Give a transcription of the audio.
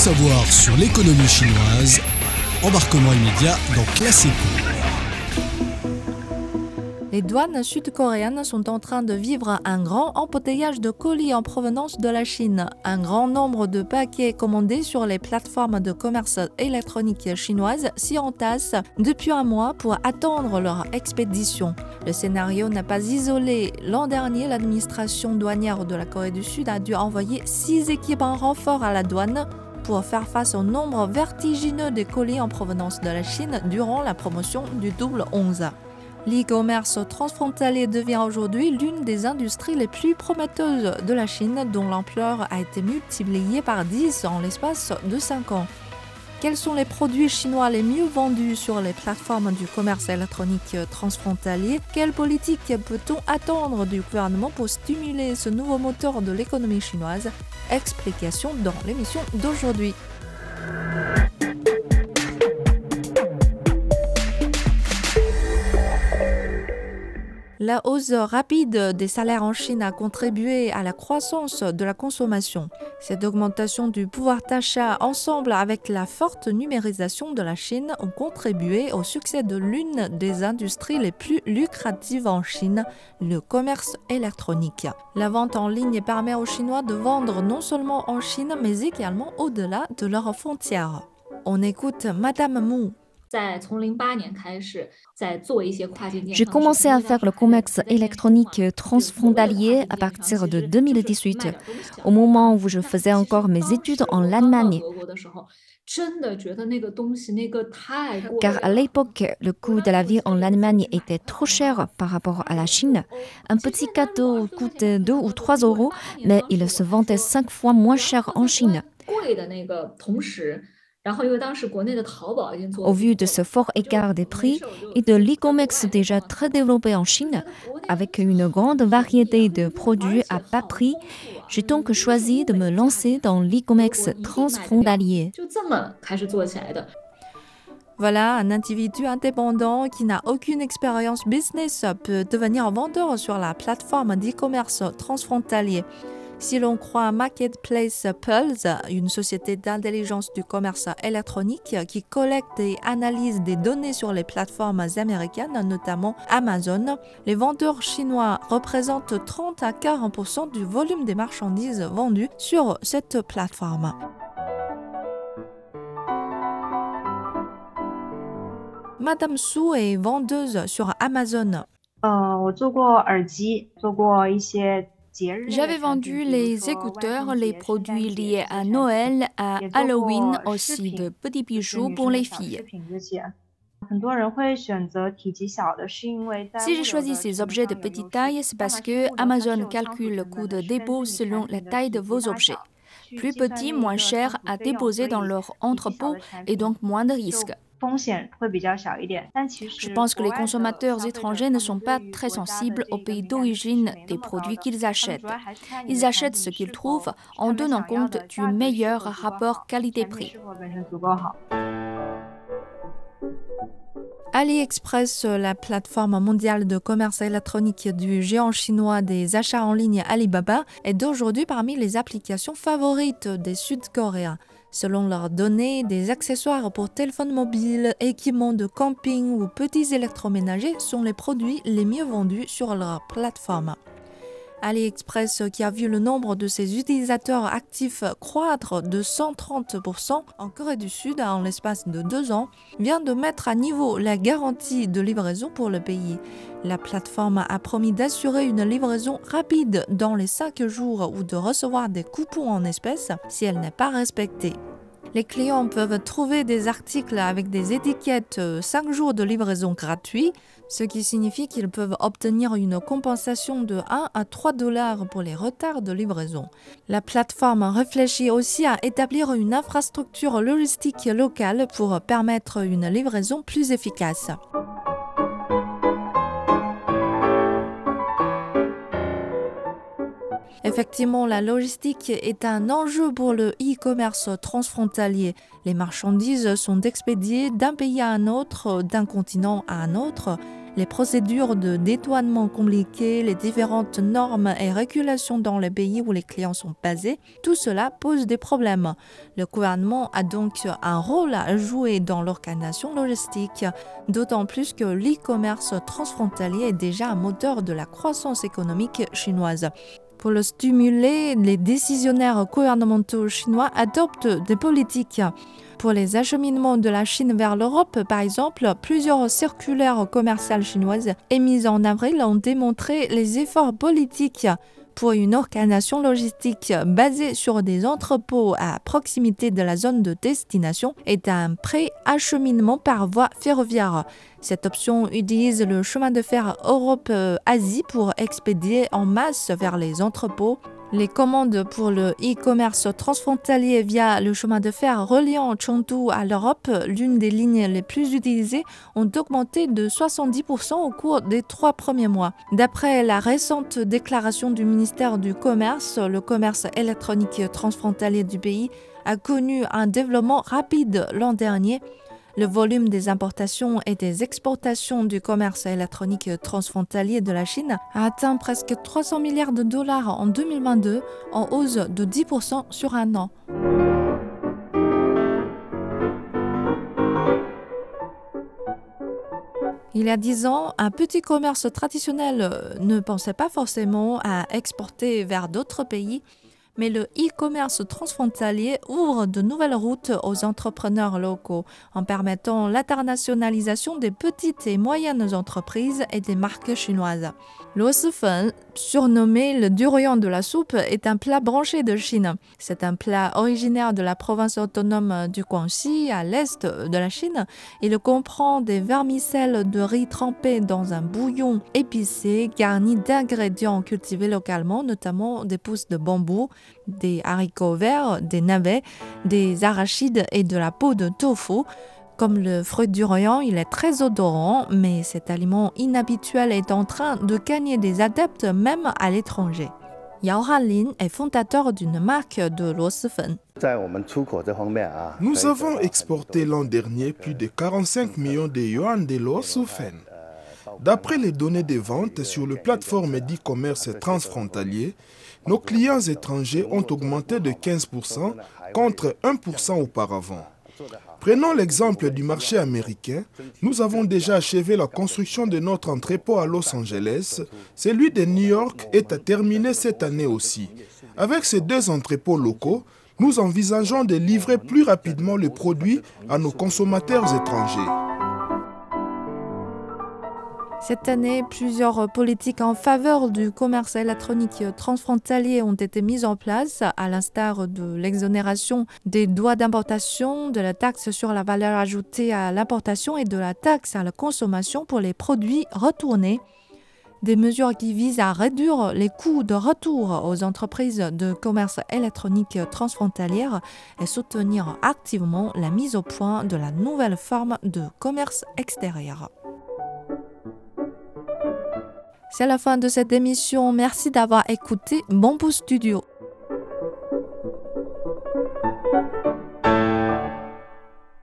savoir sur l'économie chinoise, embarquement immédiat dans Classico. Les douanes sud-coréennes sont en train de vivre un grand embouteillage de colis en provenance de la Chine. Un grand nombre de paquets commandés sur les plateformes de commerce électronique chinoises s'y entassent depuis un mois pour attendre leur expédition. Le scénario n'est pas isolé. L'an dernier, l'administration douanière de la Corée du Sud a dû envoyer six équipes en renfort à la douane pour faire face au nombre vertigineux de colis en provenance de la Chine durant la promotion du double 11. L'e-commerce transfrontalier devient aujourd'hui l'une des industries les plus prometteuses de la Chine dont l'ampleur a été multipliée par 10 en l'espace de 5 ans. Quels sont les produits chinois les mieux vendus sur les plateformes du commerce électronique transfrontalier? Quelle politique peut-on attendre du gouvernement pour stimuler ce nouveau moteur de l'économie chinoise? Explication dans l'émission d'aujourd'hui. La hausse rapide des salaires en Chine a contribué à la croissance de la consommation. Cette augmentation du pouvoir d'achat, ensemble avec la forte numérisation de la Chine, ont contribué au succès de l'une des industries les plus lucratives en Chine, le commerce électronique. La vente en ligne permet aux Chinois de vendre non seulement en Chine, mais également au-delà de leurs frontières. On écoute Madame Mu, j'ai commencé à faire le commerce électronique transfrontalier à partir de 2018, au moment où je faisais encore mes études en Allemagne. Car à l'époque, le coût de la vie en Allemagne était trop cher par rapport à la Chine. Un petit cadeau coûte 2 ou 3 euros, mais il se vendait 5 fois moins cher en Chine. Au vu de ce fort écart des prix et de l'e-commerce déjà très développé en Chine, avec une grande variété de produits à bas prix, j'ai donc choisi de me lancer dans l'e-commerce transfrontalier. Voilà, un individu indépendant qui n'a aucune expérience business peut devenir vendeur sur la plateforme d'e-commerce transfrontalier. Si l'on croit Marketplace Pulse, une société d'intelligence du commerce électronique qui collecte et analyse des données sur les plateformes américaines, notamment Amazon, les vendeurs chinois représentent 30 à 40% du volume des marchandises vendues sur cette plateforme. Madame Su est vendeuse sur Amazon. J'avais vendu les écouteurs, les produits liés à Noël, à Halloween, aussi de petits bijoux pour les filles. Si j'ai choisi ces objets de petite taille, c'est parce que Amazon calcule le coût de dépôt selon la taille de vos objets. Plus petits, moins chers à déposer dans leur entrepôt et donc moins de risques. Je pense que les consommateurs étrangers ne sont pas très sensibles au pays d'origine des produits qu'ils achètent. Ils achètent ce qu'ils trouvent en donnant compte du meilleur rapport qualité-prix. AliExpress, la plateforme mondiale de commerce électronique du géant chinois des achats en ligne Alibaba, est d'aujourd'hui parmi les applications favorites des Sud-Coréens. Selon leurs données, des accessoires pour téléphone mobile, équipements de camping ou petits électroménagers sont les produits les mieux vendus sur leur plateforme. AliExpress, qui a vu le nombre de ses utilisateurs actifs croître de 130% en Corée du Sud en l'espace de deux ans, vient de mettre à niveau la garantie de livraison pour le pays. La plateforme a promis d'assurer une livraison rapide dans les 5 jours ou de recevoir des coupons en espèces si elle n'est pas respectée. Les clients peuvent trouver des articles avec des étiquettes 5 euh, jours de livraison gratuit, ce qui signifie qu'ils peuvent obtenir une compensation de 1 à 3 dollars pour les retards de livraison. La plateforme réfléchit aussi à établir une infrastructure logistique locale pour permettre une livraison plus efficace. Effectivement, la logistique est un enjeu pour le e-commerce transfrontalier. Les marchandises sont expédiées d'un pays à un autre, d'un continent à un autre. Les procédures de détoinement compliquées, les différentes normes et régulations dans les pays où les clients sont basés, tout cela pose des problèmes. Le gouvernement a donc un rôle à jouer dans l'organisation logistique, d'autant plus que l'e-commerce transfrontalier est déjà un moteur de la croissance économique chinoise. Pour le stimuler, les décisionnaires gouvernementaux chinois adoptent des politiques pour les acheminements de la Chine vers l'Europe, par exemple, plusieurs circulaires commerciales chinoises émises en avril ont démontré les efforts politiques pour une organisation logistique basée sur des entrepôts à proximité de la zone de destination et un pré-acheminement par voie ferroviaire. Cette option utilise le chemin de fer Europe-Asie pour expédier en masse vers les entrepôts les commandes pour le e-commerce transfrontalier via le chemin de fer reliant Chengdu à l'Europe, l'une des lignes les plus utilisées, ont augmenté de 70% au cours des trois premiers mois. D'après la récente déclaration du ministère du Commerce, le commerce électronique transfrontalier du pays a connu un développement rapide l'an dernier le volume des importations et des exportations du commerce électronique transfrontalier de la Chine a atteint presque 300 milliards de dollars en 2022, en hausse de 10% sur un an. Il y a dix ans, un petit commerce traditionnel ne pensait pas forcément à exporter vers d'autres pays mais le e-commerce transfrontalier ouvre de nouvelles routes aux entrepreneurs locaux en permettant l'internationalisation des petites et moyennes entreprises et des marques chinoises. L'Ossifen, surnommé le durian de la soupe, est un plat branché de Chine. C'est un plat originaire de la province autonome du Guangxi, à l'est de la Chine. Il comprend des vermicelles de riz trempés dans un bouillon épicé garni d'ingrédients cultivés localement, notamment des pousses de bambou, des haricots verts, des navets, des arachides et de la peau de tofu. Comme le fruit du royaume, il est très odorant, mais cet aliment inhabituel est en train de gagner des adeptes même à l'étranger. Yao Hanlin est fondateur d'une marque de Luosifen. Nous avons exporté l'an dernier plus de 45 millions de yuan de Luosifen. D'après les données de vente sur le plateforme d'e-commerce transfrontalier, nos clients étrangers ont augmenté de 15% contre 1% auparavant. Prenons l'exemple du marché américain. Nous avons déjà achevé la construction de notre entrepôt à Los Angeles. Celui de New York est à terminer cette année aussi. Avec ces deux entrepôts locaux, nous envisageons de livrer plus rapidement le produit à nos consommateurs étrangers. Cette année, plusieurs politiques en faveur du commerce électronique transfrontalier ont été mises en place, à l'instar de l'exonération des droits d'importation, de la taxe sur la valeur ajoutée à l'importation et de la taxe à la consommation pour les produits retournés. Des mesures qui visent à réduire les coûts de retour aux entreprises de commerce électronique transfrontalière et soutenir activement la mise au point de la nouvelle forme de commerce extérieur. C'est la fin de cette émission. Merci d'avoir écouté Bamboo Studio.